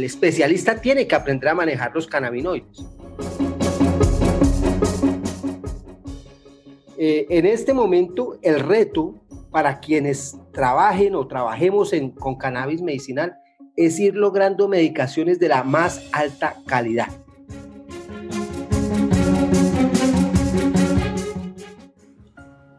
el especialista tiene que aprender a manejar los cannabinoides. Eh, en este momento, el reto para quienes trabajen o trabajemos con cannabis medicinal es ir logrando medicaciones de la más alta calidad.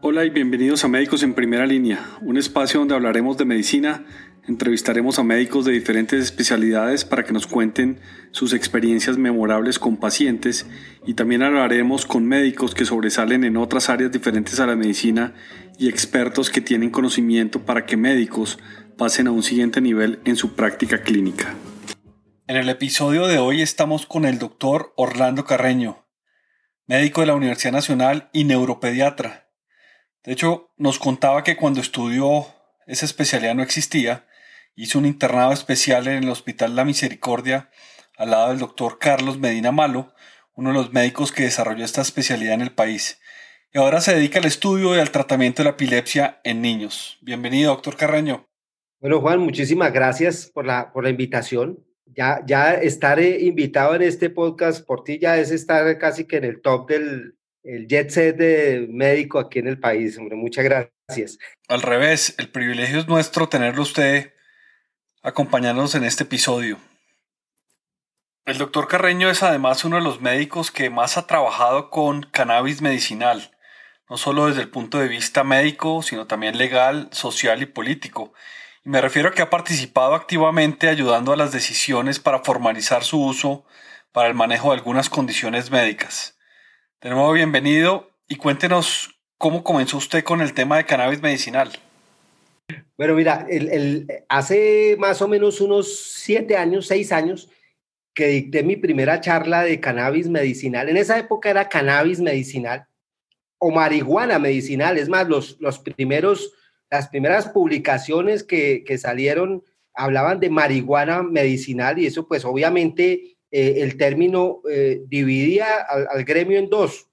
Hola y bienvenidos a Médicos en Primera Línea, un espacio donde hablaremos de medicina, entrevistaremos a médicos de diferentes especialidades para que nos cuenten sus experiencias memorables con pacientes y también hablaremos con médicos que sobresalen en otras áreas diferentes a la medicina y expertos que tienen conocimiento para que médicos pasen a un siguiente nivel en su práctica clínica. En el episodio de hoy estamos con el doctor Orlando Carreño, médico de la Universidad Nacional y neuropediatra de hecho, nos contaba que cuando estudió esa especialidad no existía, hizo un internado especial en el Hospital La Misericordia al lado del doctor Carlos Medina Malo, uno de los médicos que desarrolló esta especialidad en el país. Y ahora se dedica al estudio y al tratamiento de la epilepsia en niños. Bienvenido, doctor Carreño. Bueno, Juan, muchísimas gracias por la, por la invitación. Ya, ya estar invitado en este podcast por ti ya es estar casi que en el top del, el jet set de médico aquí en el país, hombre. Muchas gracias. Al revés, el privilegio es nuestro tenerlo usted acompañándonos en este episodio. El doctor Carreño es además uno de los médicos que más ha trabajado con cannabis medicinal, no solo desde el punto de vista médico, sino también legal, social y político. Y me refiero a que ha participado activamente ayudando a las decisiones para formalizar su uso para el manejo de algunas condiciones médicas. De nuevo, bienvenido y cuéntenos cómo comenzó usted con el tema de cannabis medicinal. Bueno, mira, hace más o menos unos siete años, seis años, que dicté mi primera charla de cannabis medicinal. En esa época era cannabis medicinal o marihuana medicinal. Es más, los, los primeros, las primeras publicaciones que, que salieron hablaban de marihuana medicinal y eso pues obviamente eh, el término eh, dividía al, gremio en dos,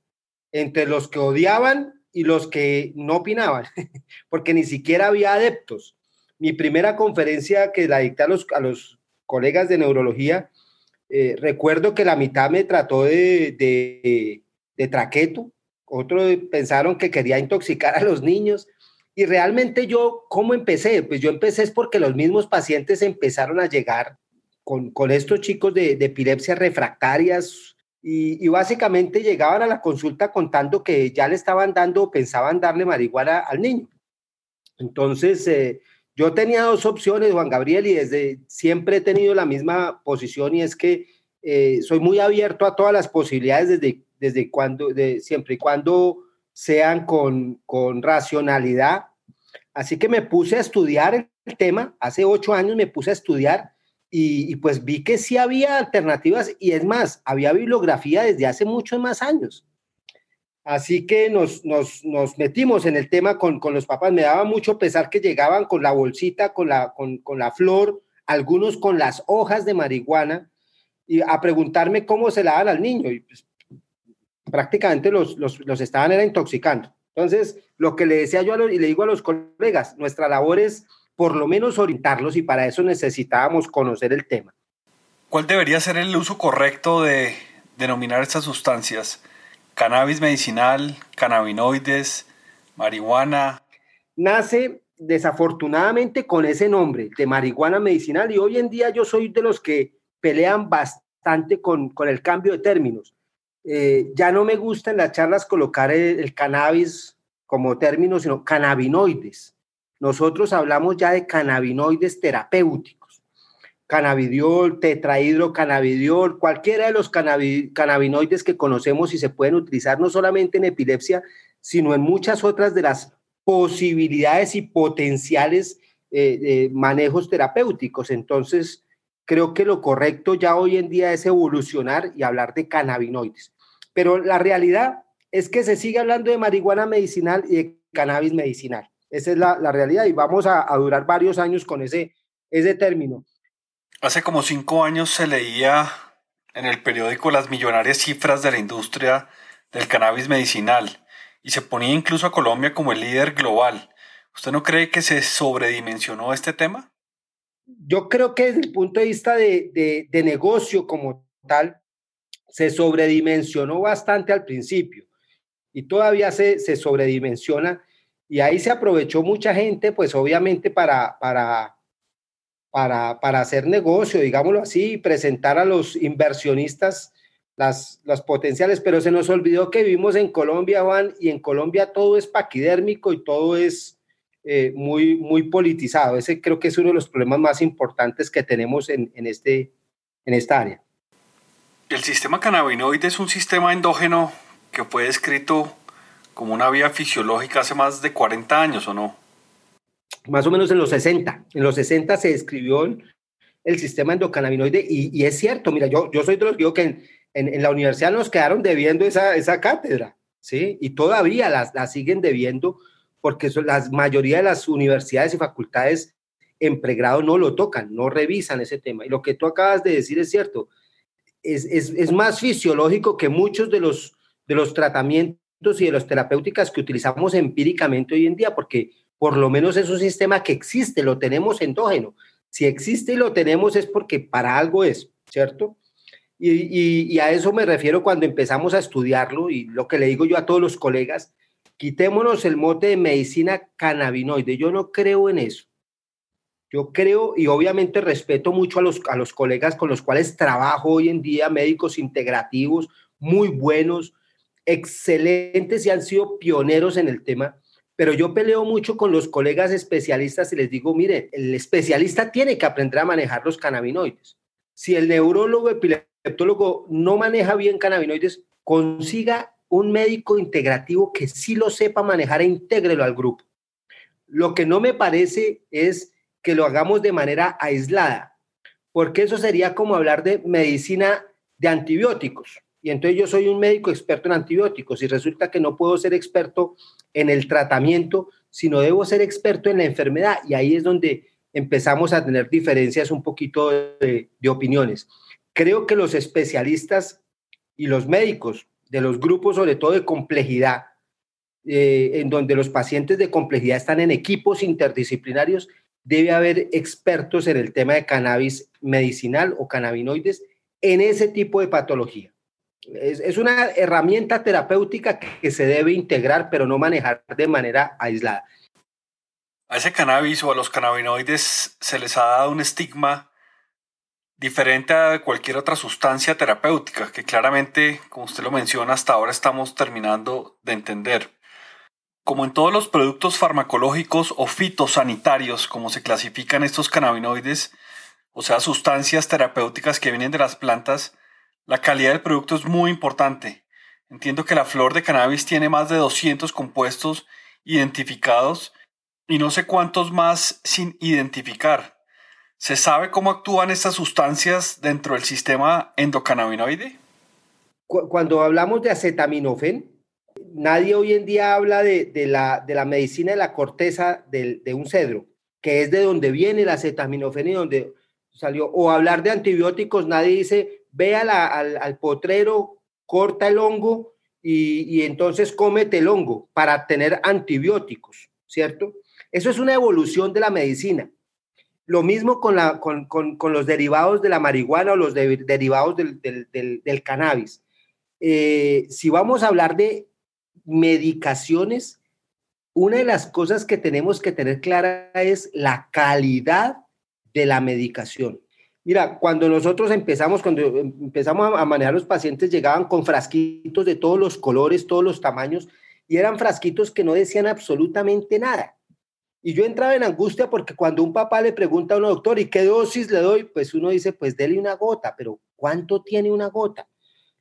entre los que odiaban y los que no opinaban, porque ni siquiera había adeptos. Mi primera conferencia que la dicté a los, a los colegas de neurología, eh, recuerdo que la mitad me trató de, de, de otros pensaron que quería intoxicar a los niños. Y realmente yo, ¿cómo empecé? Pues yo empecé es porque los mismos pacientes empezaron a llegar con, estos chicos de, epilepsia refractarias y, básicamente llegaban a la consulta contando que ya le estaban dando, pensaban darle marihuana al niño. Entonces, eh, yo tenía dos opciones, Juan Gabriel, y desde siempre he tenido la misma posición y es que eh, soy muy abierto a todas las posibilidades desde, desde cuando, de, siempre y cuando sean con, con racionalidad. Así que me puse a estudiar el tema, hace ocho años me puse a estudiar y, pues vi que sí había alternativas y es más, había bibliografía desde hace muchos más años. Así que nos, nos, nos metimos en el tema con, con, los papás. Me daba mucho pesar que llegaban con la bolsita, con la, con, con la flor, algunos con las hojas de marihuana, y a preguntarme cómo se la dan al niño. Y pues, prácticamente los, los, los, estaban era intoxicando. Entonces, lo que le decía yo a los, y le digo a los colegas, nuestra labor es por lo menos orientarlos y para eso necesitábamos conocer el tema. ¿Cuál debería ser el uso correcto de denominar estas sustancias? ¿Cannabis medicinal, cannabinoides, marihuana? Nace desafortunadamente con ese nombre de marihuana medicinal y hoy en día yo soy de los que pelean bastante con, con el cambio de términos. Eh, ya no me gusta en las charlas colocar el, el cannabis como término, sino cannabinoides nosotros hablamos ya de cannabinoides terapéuticos, cannabidiol, tetrahidrocannabidiol, cualquiera de los cannabinoides que conocemos y se pueden utilizar no solamente en epilepsia, sino en muchas otras de las posibilidades y potenciales eh, manejos terapéuticos. Entonces, creo que lo correcto ya hoy en día es evolucionar y hablar de cannabinoides. Pero la realidad es que se sigue hablando de marihuana medicinal y de cannabis medicinal. Esa es la, realidad y vamos a, durar varios años con ese, ese término. Hace como cinco años se leía en el periódico las millonarias cifras de la industria del cannabis medicinal y se ponía incluso a Colombia como el líder global. ¿Usted no cree que se sobredimensionó este tema? yo creo que desde el punto de vista de, de, negocio como tal, se sobredimensionó bastante al principio y todavía se, se sobredimensiona y ahí se aprovechó mucha gente, pues obviamente para, para, para, para hacer negocio, digámoslo así, y presentar a los inversionistas las, las potenciales, pero se nos olvidó que vivimos en Colombia, Juan, y en Colombia todo es paquidérmico y todo es eh, muy, muy politizado. Ese creo que es uno de los problemas más importantes que tenemos en, en, este, en esta área. El sistema cannabinoide es un sistema endógeno que fue descrito como una vía fisiológica hace más de 40 años, ¿o no? Más o menos en los 60. En los 60 se describió el, sistema endocannabinoide y, es cierto, mira, yo, yo soy de los que digo que en, en, la universidad nos quedaron debiendo esa, esa cátedra, ¿sí? Y todavía la, la siguen debiendo porque la mayoría de las universidades y facultades en pregrado no lo tocan, no revisan ese tema. Y lo que tú acabas de decir es cierto, es, es, es más fisiológico que muchos de los, de los tratamientos y de las terapéuticas que utilizamos empíricamente hoy en día, porque por lo menos es un sistema que existe, lo tenemos endógeno. Si existe y lo tenemos es porque para algo es, ¿cierto? Y, a eso me refiero cuando empezamos a estudiarlo y lo que le digo yo a todos los colegas, quitémonos el mote de medicina cannabinoide. Yo no creo en eso. Yo creo y obviamente respeto mucho a los, a los colegas con los cuales trabajo hoy en día, médicos integrativos, muy buenos, excelentes y han sido pioneros en el tema, pero yo peleo mucho con los colegas especialistas y les digo, mire, el especialista tiene que aprender a manejar los cannabinoides. Si el neurólogo epileptólogo no maneja bien cannabinoides, consiga un médico integrativo que sí lo sepa manejar e intégrelo al grupo. Lo que no me parece es que lo hagamos de manera aislada, porque eso sería como hablar de medicina de antibióticos. Y entonces yo soy un médico experto en antibióticos y resulta que no puedo ser experto en el tratamiento, sino debo ser experto en la enfermedad. Y ahí es donde empezamos a tener diferencias un poquito de, de opiniones. Creo que los especialistas y los médicos de los grupos, sobre todo de complejidad, eh, en donde los pacientes de complejidad están en equipos interdisciplinarios, debe haber expertos en el tema de cannabis medicinal o cannabinoides en ese tipo de patología. Es, es una herramienta terapéutica que se debe integrar, pero no manejar de manera aislada. A ese cannabis o a los cannabinoides se les ha dado un estigma diferente a cualquier otra sustancia terapéutica que claramente, como usted lo menciona, hasta ahora estamos terminando de entender. Como en todos los productos farmacológicos o fitosanitarios, como se clasifican estos cannabinoides, o sea, sustancias terapéuticas que vienen de las plantas, la calidad del producto es muy importante. Entiendo que la flor de cannabis tiene más de 200 compuestos identificados y no sé cuántos más sin identificar. ¿Se sabe cómo actúan estas sustancias dentro del sistema endocannabinoide? Cuando hablamos de acetaminofén, nadie hoy en día habla de, la, de la, medicina de la corteza de, un cedro, que es de donde viene el acetaminofén y donde salió. O hablar de antibióticos, nadie dice, ve al, potrero, corta el hongo y, entonces cómete el hongo para tener antibióticos, ¿cierto? Eso es una evolución de la medicina lo mismo con, los derivados de la marihuana o los derivados del, cannabis. Eh, si vamos a hablar de medicaciones, una de las cosas que tenemos que tener clara es la calidad de la medicación. Mira, cuando nosotros empezamos, cuando empezamos a manejar los pacientes, llegaban con frasquitos de todos los colores, todos los tamaños, y eran frasquitos que no decían absolutamente nada. Y yo entraba en angustia porque cuando un papá le pregunta a un doctor, ¿y qué dosis le doy? Pues uno dice, pues dele una gota, pero ¿cuánto tiene una gota?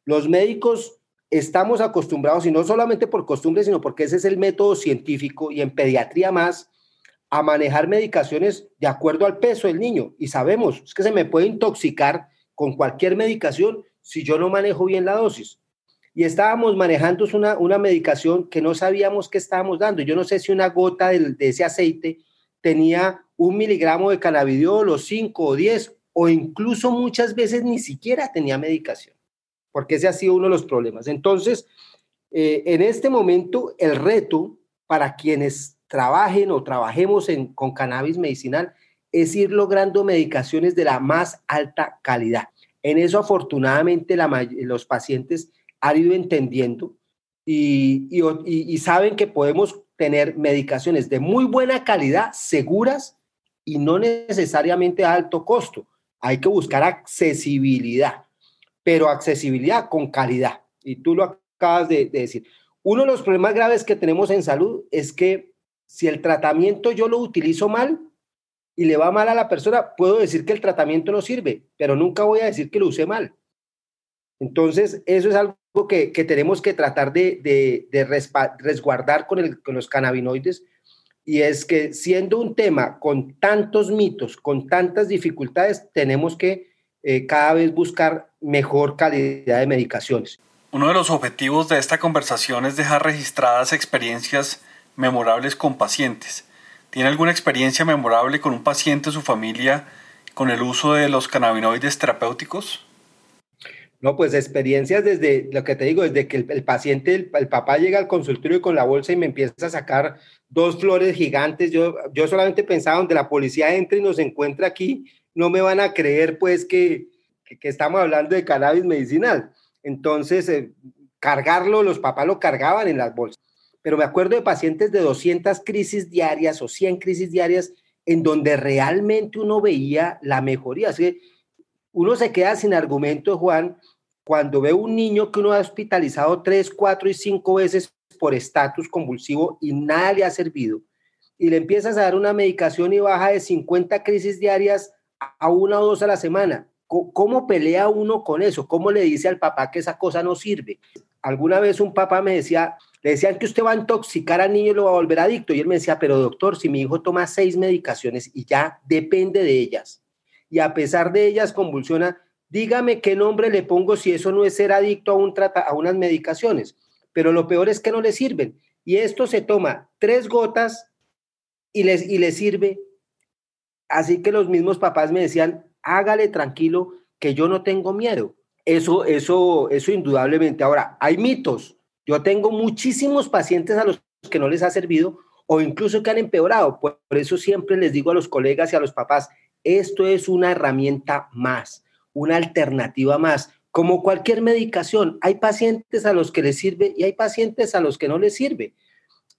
Los médicos estamos acostumbrados, y no solamente por costumbre, sino porque ese es el método científico y en pediatría más, a manejar medicaciones de acuerdo al peso del niño. Y sabemos, es que se me puede intoxicar con cualquier medicación si yo no manejo bien la dosis y estábamos manejando una, una medicación que no sabíamos qué estábamos dando. Yo no sé si una gota de, ese aceite tenía un miligramo de cannabidiol o cinco o diez, o incluso muchas veces ni siquiera tenía medicación, porque ese ha sido uno de los problemas. Entonces, eh, en este momento, el reto para quienes trabajen o trabajemos con cannabis medicinal es ir logrando medicaciones de la más alta calidad. En eso afortunadamente los pacientes han ido entendiendo y, saben que podemos tener medicaciones de muy buena calidad, seguras y no necesariamente a alto costo. Hay que buscar accesibilidad, pero accesibilidad con calidad. Y tú lo acabas de decir. Uno de los problemas graves que tenemos en salud es que si el tratamiento yo lo utilizo mal y le va mal a la persona, puedo decir que el tratamiento no sirve, pero nunca voy a decir que lo use mal. Entonces, eso es algo que, tenemos que tratar de, resguardar con, con los cannabinoides y es que siendo un tema con tantos mitos, con tantas dificultades, tenemos que eh, cada vez buscar mejor calidad de medicaciones. Uno de los objetivos de esta conversación es dejar registradas experiencias memorables con pacientes. ¿Tiene alguna experiencia memorable con un paciente o su familia con el uso de los cannabinoides terapéuticos? No, pues experiencias desde lo que te digo, desde que el, paciente, el, papá llega al consultorio con la bolsa y me empieza a sacar dos flores gigantes. Yo, yo solamente pensaba, donde la policía entre y nos encuentra aquí, no me van a creer pues que, que, estamos hablando de cannabis medicinal. Entonces, eh, cargarlo, los papás lo cargaban en las bolsas. Pero me acuerdo de pacientes de 200 crisis diarias o 100 crisis diarias en donde realmente uno veía la mejoría. Así que uno se queda sin argumento, Juan, cuando ve un niño que uno ha hospitalizado tres, cuatro y cinco veces por estatus convulsivo y nada le ha servido, y le empiezas a dar una medicación y baja de 50 crisis diarias a una o dos a la semana. ¿Cómo pelea uno con eso? ¿Cómo le dice al papá que esa cosa no sirve? Alguna vez un papá me decía, le decían que usted va a intoxicar al niño y lo va a volver adicto. Y él me decía, pero doctor, si mi hijo toma seis medicaciones y ya depende de ellas, y a pesar de ellas convulsiona, dígame qué nombre le pongo si eso no es ser adicto a, un trata, a unas medicaciones. Pero lo peor es que no le sirven. Y esto se toma tres gotas y les, y le sirve. Así que los mismos papás me decían, hágale tranquilo, que yo no tengo miedo. Eso, eso, eso indudablemente. Ahora, hay mitos. Yo tengo muchísimos pacientes a los que no les ha servido o incluso que han empeorado. Por eso siempre les digo a los colegas y a los papás, esto es una herramienta más, una alternativa más. Como cualquier medicación, hay pacientes a los que les sirve y hay pacientes a los que no les sirve,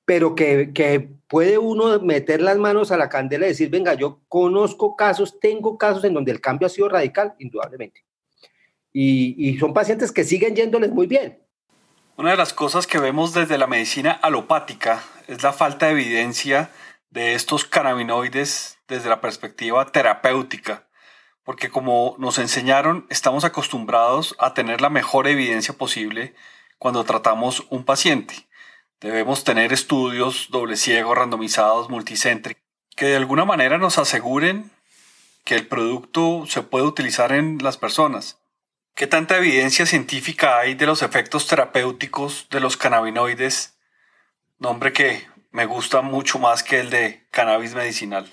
pero que, puede uno meter las manos a la candela y decir, venga, yo conozco casos, tengo casos en donde el cambio ha sido radical, indudablemente. Y, y son pacientes que siguen yéndoles muy bien. Una de las cosas que vemos desde la medicina alopática es la falta de evidencia de estos cannabinoides desde la perspectiva terapéutica, porque como nos enseñaron, estamos acostumbrados a tener la mejor evidencia posible cuando tratamos un paciente. Debemos tener estudios doble ciego, randomizados, multicéntricos, que de alguna manera nos aseguren que el producto se puede utilizar en las personas. ¿Qué tanta evidencia científica hay de los efectos terapéuticos de los cannabinoides? Nombre que me gusta mucho más que el de cannabis medicinal.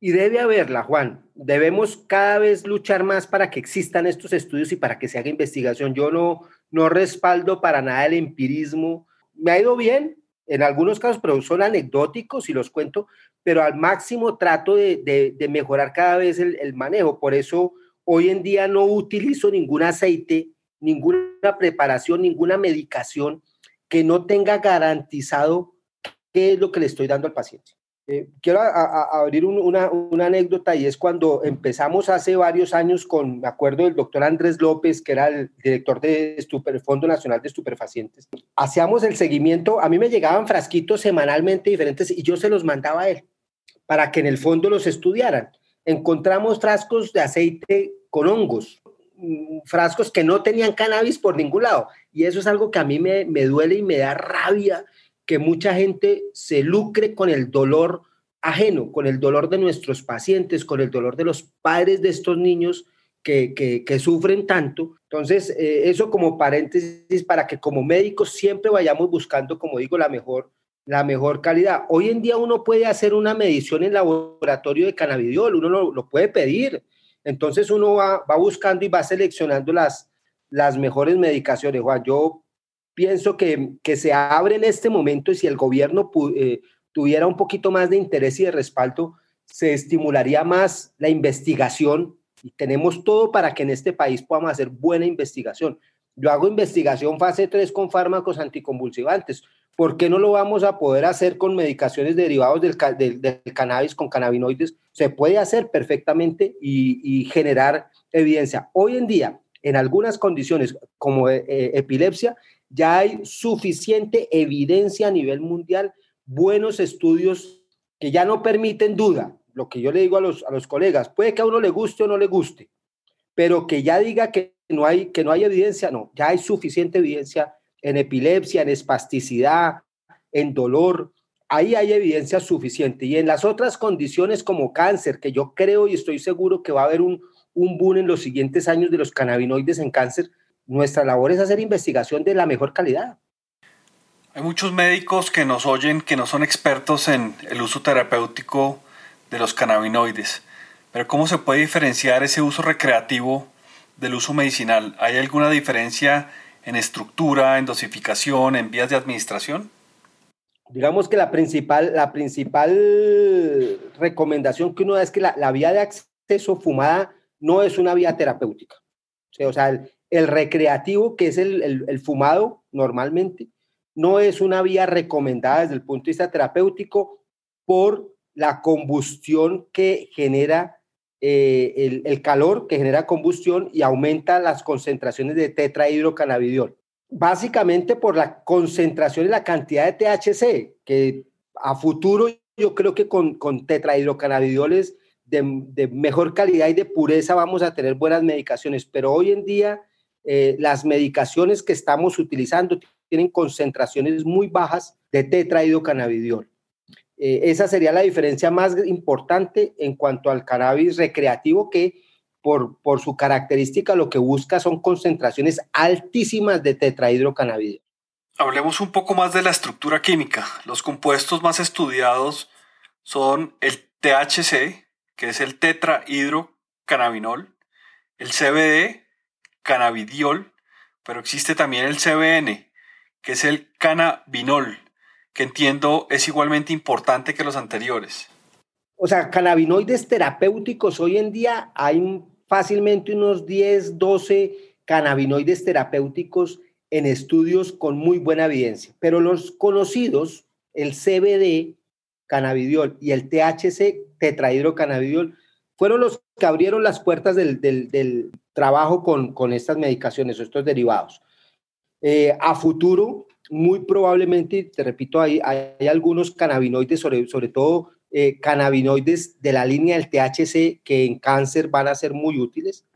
Y debe haberla, Juan. Debemos cada vez luchar más para que existan estos estudios y para que se haga investigación. Yo no, no respaldo para nada el empirismo. Me ha ido bien en algunos casos, pero son anecdóticos y los cuento, pero al máximo trato de, mejorar cada vez el manejo. Por eso hoy en día no utilizo ningún aceite, ninguna preparación, ninguna medicación que no tenga garantizado qué es lo que le estoy dando al paciente. Eh, quiero abrir una, una, anécdota y es cuando empezamos hace varios años con, me acuerdo del doctor Andrés López, que era el director del Fondo Nacional de Estupefacientes. Hacíamos el seguimiento, a mí me llegaban frasquitos semanalmente diferentes y yo se los mandaba a él para que en el fondo los estudiaran. Encontramos frascos de aceite con hongos, mm, frascos que no tenían cannabis por ningún lado. Y eso es algo que a mí me, me duele y me da rabia que mucha gente se lucre con el dolor ajeno, con el dolor de nuestros pacientes, con el dolor de los padres de estos niños que, que, sufren tanto. Entonces, eh, eso como paréntesis para que como médicos siempre vayamos buscando, como digo, la mejor, la mejor calidad. Hoy en día uno puede hacer una medición en laboratorio de cannabidiol, uno lo, lo puede pedir. Entonces uno va, va, buscando y va seleccionando las, las mejores medicaciones. Juan, yo pienso que, que se abre en este momento y si el gobierno eh, tuviera un poquito más de interés y de respaldo, se estimularía más la investigación y tenemos todo para que en este país podamos hacer buena investigación. Yo hago investigación fase 3 con fármacos anticonvulsivantes. ¿Por qué no lo vamos a poder hacer con medicaciones derivados del, cannabis, con cannabinoides? Se puede hacer perfectamente y, generar evidencia. Hoy en día, en algunas condiciones como eh, eh, epilepsia, ya hay suficiente evidencia a nivel mundial, buenos estudios que ya no permiten duda. Lo que yo le digo a los, a los colegas, puede que a uno le guste o no le guste, pero que ya diga que no hay, que no hay evidencia, no, ya hay suficiente evidencia en epilepsia, en espasticidad, en dolor, ahí hay evidencia suficiente. Y en las otras condiciones como cáncer, que yo creo y estoy seguro que va a haber un, un boom en los siguientes años de los cannabinoides en cáncer, nuestra labor es hacer investigación de la mejor calidad. Hay muchos médicos que nos oyen que no son expertos en el uso terapéutico de los cannabinoides, pero ¿cómo se puede diferenciar ese uso recreativo del uso medicinal? ¿Hay alguna diferencia en estructura, en dosificación, en vías de administración? Digamos que la principal, la principal recomendación que uno da es que la, vía de acceso fumada no es una vía terapéutica. O sea, el, recreativo, que es el, fumado normalmente, no es una vía recomendada desde el punto de vista terapéutico por la combustión que genera eh, el, calor, que genera combustión y aumenta las concentraciones de tetrahidrocannabidiol. Básicamente por la concentración y la cantidad de THC, que a futuro yo creo que con, con tetrahidrocannabidioles de, de, mejor calidad y de pureza vamos a tener buenas medicaciones, pero hoy en día eh, las medicaciones que estamos utilizando tienen concentraciones muy bajas de tetrahidrocannabidiol. Eh, esa sería la diferencia más importante en cuanto al cannabis recreativo que por, por su característica lo que busca son concentraciones altísimas de tetrahidrocannabidiol. Hablemos un poco más de la estructura química. Los compuestos más estudiados son el THC, que es el tetrahidrocannabinol, el CBD, cannabidiol, pero existe también el CBN, que es el cannabinol, que entiendo es igualmente importante que los anteriores. O sea, cannabinoides terapéuticos, hoy en día hay fácilmente unos 10, 12 cannabinoides terapéuticos en estudios con muy buena evidencia, pero los conocidos, el CBD, cannabidiol, y el THC, tetrahidrocannabidiol, fueron los que abrieron las puertas del, del, trabajo con, con, estas medicaciones, estos derivados. Eh, a futuro, muy probablemente, te repito, hay, hay algunos cannabinoides, sobre, sobre todo eh, cannabinoides de la línea del THC, que en cáncer van a ser muy útiles.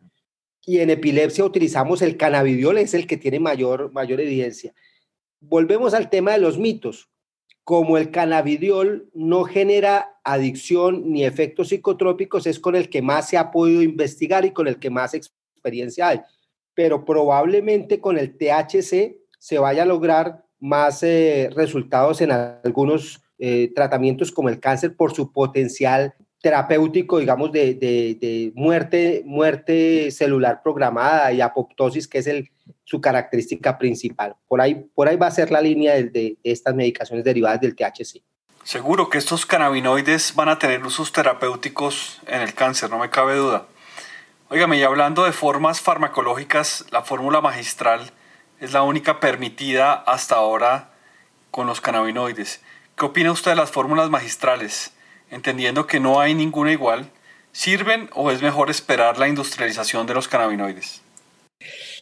Y en epilepsia utilizamos el cannabidiol, es el que tiene mayor, mayor evidencia. Volvemos al tema de los mitos. Como el cannabidiol no genera adicción ni efectos psicotrópicos, es con el que más se ha podido investigar y con el que más experiencia hay pero probablemente con el THC se vaya a lograr más eh, resultados en algunos eh, tratamientos como el cáncer por su potencial terapéutico, digamos, de, muerte, muerte celular programada y apoptosis, que es el, su característica principal. Por ahí, por ahí va a ser la línea de, de estas medicaciones derivadas del THC. Seguro que estos cannabinoides van a tener usos terapéuticos en el cáncer, no me cabe duda. Óigame, y hablando de formas farmacológicas, la fórmula magistral es la única permitida hasta ahora con los cannabinoides. ¿Qué opina usted de las fórmulas magistrales? Entendiendo que no hay ninguna igual, ¿sirven o es mejor esperar la industrialización de los cannabinoides?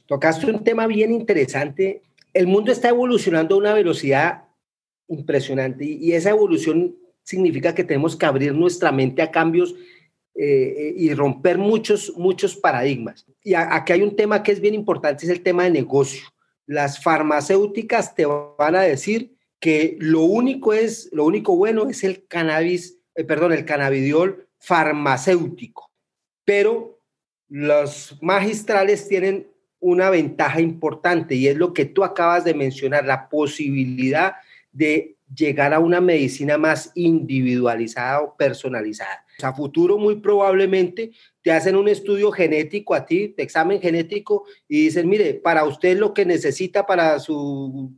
Tocaste un tema bien interesante. El mundo está evolucionando a una velocidad impresionante y esa evolución significa que tenemos que abrir nuestra mente a cambios eh, y romper muchos, muchos paradigmas. Y aquí hay un tema que es bien importante, es el tema de negocio. Las farmacéuticas te van a decir que lo único es, lo único bueno es el cannabis, eh, perdón, el cannabidiol farmacéutico. Pero los magistrales tienen una ventaja importante y es lo que tú acabas de mencionar, la posibilidad de llegar a una medicina más individualizada o personalizada. A futuro muy probablemente te hacen un estudio genético a ti, examen genético, y dicen, mire, para usted lo que necesita para su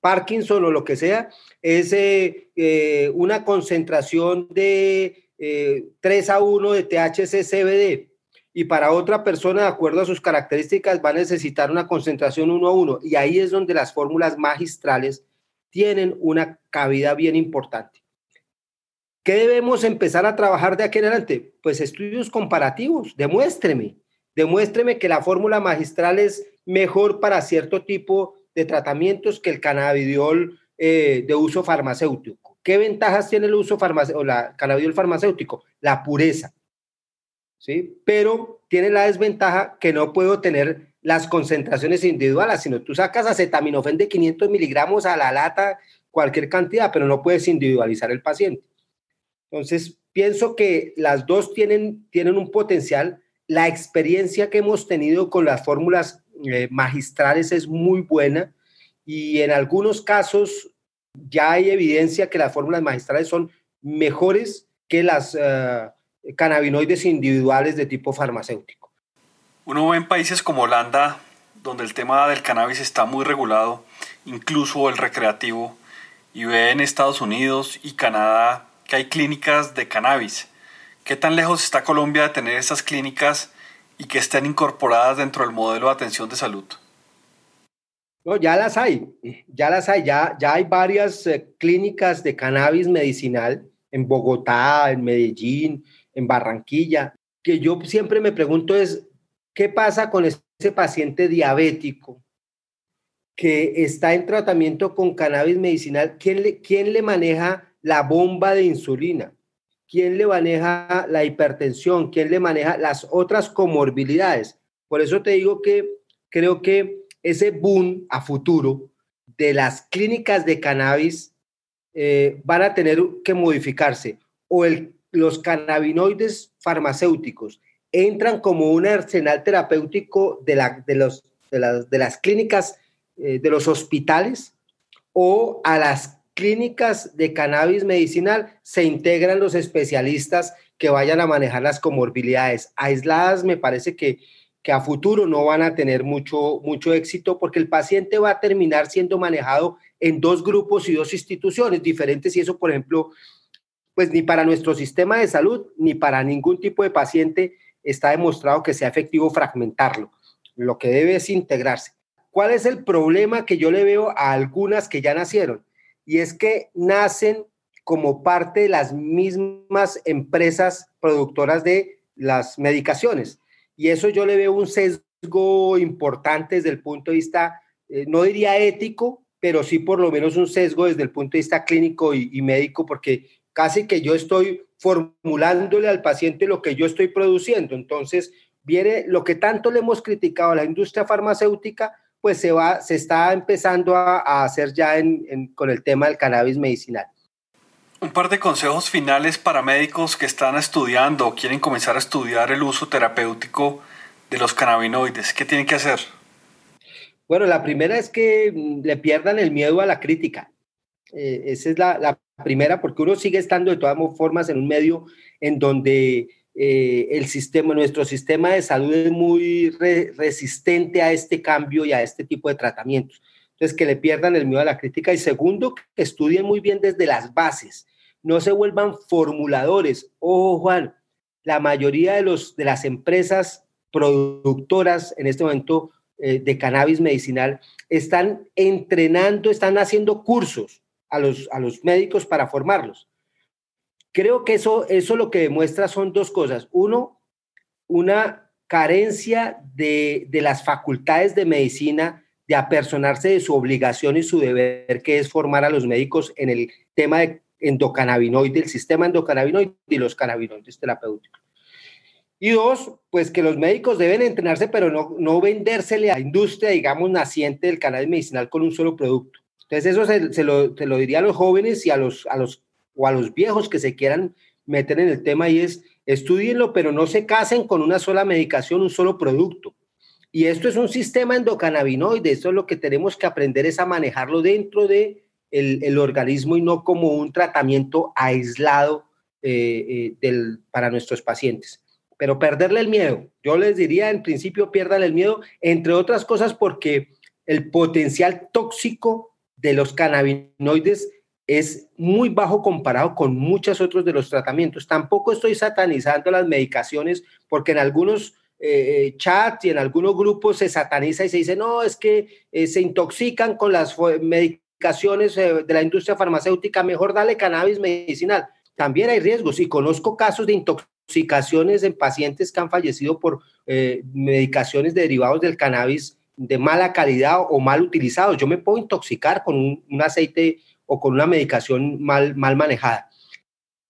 Parkinson o lo que sea, es eh, eh, una concentración de 3 a 1 de THC-CBD y para otra persona, de acuerdo a sus características, va a necesitar una concentración 1 a 1. Y ahí es donde las fórmulas magistrales tienen una cabida bien importante. ¿Qué debemos empezar a trabajar de aquí en adelante? Pues estudios comparativos. Demuéstreme, demuéstreme que la fórmula magistral es mejor para cierto tipo de tratamientos que el cannabidiol eh, de uso farmacéutico. ¿Qué ventajas tiene el uso farmacéutico, la cannabidiol farmacéutico? La pureza. ¿sí? Pero tiene la desventaja que no puedo tener las concentraciones individuales, sino tú sacas acetaminofén de 500 miligramos a la lata, cualquier cantidad, pero no puedes individualizar el paciente. Entonces, pienso que las dos tienen, tienen un potencial. La experiencia que hemos tenido con las fórmulas eh, magistrales es muy buena y en algunos casos ya hay evidencia que las fórmulas magistrales son mejores que las uh, cannabinoides individuales de tipo farmacéutico. Uno ve en países como Holanda, donde el tema del cannabis está muy regulado, incluso el recreativo, y ve en Estados Unidos y Canadá que hay clínicas de cannabis. ¿Qué tan lejos está Colombia de tener esas clínicas y que estén incorporadas dentro del modelo de atención de salud? No, ya las hay, ya las hay, ya, ya hay varias eh, clínicas de cannabis medicinal en Bogotá, en Medellín, en Barranquilla, que yo siempre me pregunto es, ¿qué pasa con ese paciente diabético que está en tratamiento con cannabis medicinal? ¿Quién quién le maneja la bomba de insulina? ¿Quién le maneja la hipertensión? ¿Quién le maneja las otras comorbilidades? Por eso te digo que creo que ese boom a futuro de las clínicas de cannabis eh, van a tener que modificarse. O los cannabinoides farmacéuticos entran como un arsenal terapéutico de, la, de, las, de las clínicas eh, de los hospitales o a las clínicas de cannabis medicinal se integran los especialistas que vayan a manejar las comorbilidades. Aisladas me parece que, que a futuro no van a tener mucho, mucho éxito porque el paciente va a terminar siendo manejado en dos grupos y dos instituciones diferentes y eso, por ejemplo, pues ni para nuestro sistema de salud ni para ningún tipo de paciente está demostrado que sea efectivo fragmentarlo. Lo que debe es integrarse. ¿Cuál es el problema que yo le veo a algunas que ya nacieron? Y es que nacen como parte de las mismas empresas productoras de las medicaciones. Y eso yo le veo un sesgo importante desde el punto de vista, eh, no diría ético, pero sí por lo menos un sesgo desde el punto de vista clínico y, y médico, porque casi que yo estoy formulándole al paciente lo que yo estoy produciendo. Entonces, viene lo que tanto le hemos criticado a la industria farmacéutica, pues se, va, se está empezando a, hacer ya con el tema del cannabis medicinal. Un par de consejos finales para médicos que están estudiando o quieren comenzar a estudiar el uso terapéutico de los cannabinoides. ¿Qué tienen que hacer? Bueno, la primera es que mm, le pierdan el miedo a la crítica. Eh, esa es la, primera, porque uno sigue estando de todas formas en un medio en donde eh, el sistema, nuestro sistema de salud es muy resistente a este cambio y a este tipo de tratamientos. Entonces, que le pierdan el miedo a la crítica. Y segundo, que estudien muy bien desde las bases. No se vuelvan formuladores. Ojo, Juan, la mayoría de, los, de las empresas productoras en este momento eh, de cannabis medicinal están entrenando, están haciendo cursos a los, a los médicos para formarlos. Creo que eso, eso lo que demuestra son dos cosas. Uno, una carencia de, de las facultades de medicina de apersonarse de su obligación y su deber, que es formar a los médicos en el tema de endocannabinoide, el sistema endocannabinoide y los cannabinoides terapéuticos. Y dos, pues que los médicos deben entrenarse, pero no, no vendérsele a la industria, digamos, naciente del cannabis medicinal con un solo producto. Entonces eso se, lo, lo, diría a los jóvenes y a los, a los, o a los viejos que se quieran meter en el tema y es, estudienlo, pero no se casen con una sola medicación, un solo producto. Y esto es un sistema endocannabinoide, esto es lo que tenemos que aprender es a manejarlo dentro de el, organismo y no como un tratamiento aislado eh, eh, del, para nuestros pacientes. Pero perderle el miedo, yo les diría en principio pierdan el miedo, entre otras cosas porque el potencial tóxico de los cannabinoides es muy bajo comparado con muchos otros de los tratamientos. Tampoco estoy satanizando las medicaciones porque en algunos eh, chats y en algunos grupos se sataniza y se dice, no, es que eh, se intoxican con las medicaciones eh, de la industria farmacéutica, mejor dale cannabis medicinal. También hay riesgos y conozco casos de intoxicaciones en pacientes que han fallecido por medicaciones derivados del cannabis de mala calidad o mal utilizados. Yo me puedo intoxicar con un aceite o con una medicación mal, mal manejada.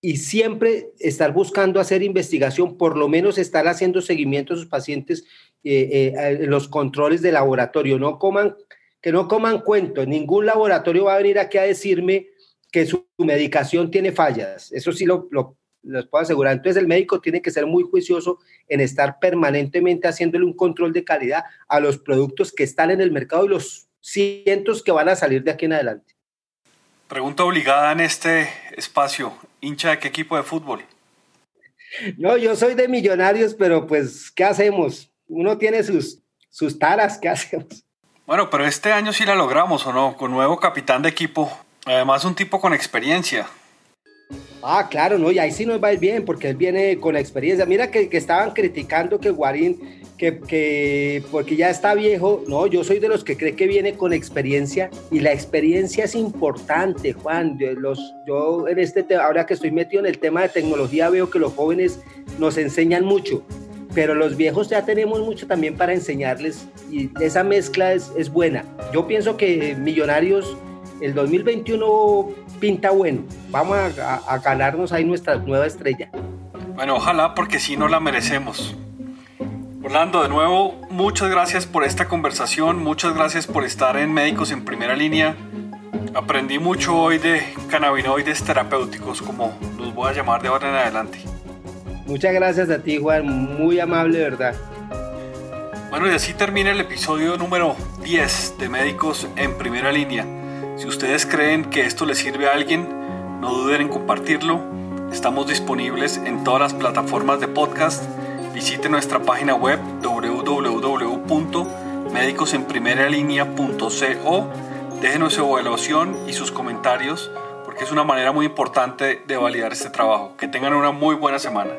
Y siempre estar buscando hacer investigación, por lo menos estar haciendo seguimiento a sus pacientes eh, eh, los controles de laboratorio. No coman, que no coman cuento. Ningún laboratorio va a venir aquí a decirme que su, medicación tiene fallas. Eso sí lo, lo, puedo asegurar. Entonces el médico tiene que ser muy juicioso en estar permanentemente haciéndole un control de calidad a los productos que están en el mercado y los cientos que van a salir de aquí en adelante. Pregunta obligada en este espacio. ¿Hincha de qué equipo de fútbol? No, yo soy de millonarios, pero pues, ¿qué hacemos? Uno tiene sus, sus taras, ¿qué hacemos? Bueno, pero este año sí la logramos, ¿o no? Con nuevo capitán de equipo. Además, un tipo con experiencia. Ah, claro, no, y ahí sí nos va a bien, porque él viene con experiencia. Mira que, que estaban criticando que Guarín que, porque ya está viejo, no, yo soy de los que cree que viene con experiencia y la experiencia es importante, Juan. Yo, los, yo en este, ahora que estoy metido en el tema de tecnología, veo que los jóvenes nos enseñan mucho, pero los viejos ya tenemos mucho también para enseñarles y esa mezcla es, es buena. Yo pienso que Millonarios, el 2021 pinta bueno. Vamos a, a ganarnos ahí nuestra nueva estrella. Bueno, ojalá porque si no la merecemos. Orlando, de nuevo, muchas gracias por esta conversación, muchas gracias por estar en Médicos en Primera Línea. Aprendí mucho hoy de cannabinoides terapéuticos, como los voy a llamar de ahora en adelante. Muchas gracias a ti, Juan, muy amable, ¿verdad? Bueno, y así termina el episodio número 10 de Médicos en Primera Línea. Si ustedes creen que esto le sirve a alguien, no duden en compartirlo. Estamos disponibles en todas las plataformas de podcast Visite nuestra página web www.medicosenprimeralinea.co. Déjenos su evaluación y sus comentarios porque es una manera muy importante de validar este trabajo. Que tengan una muy buena semana.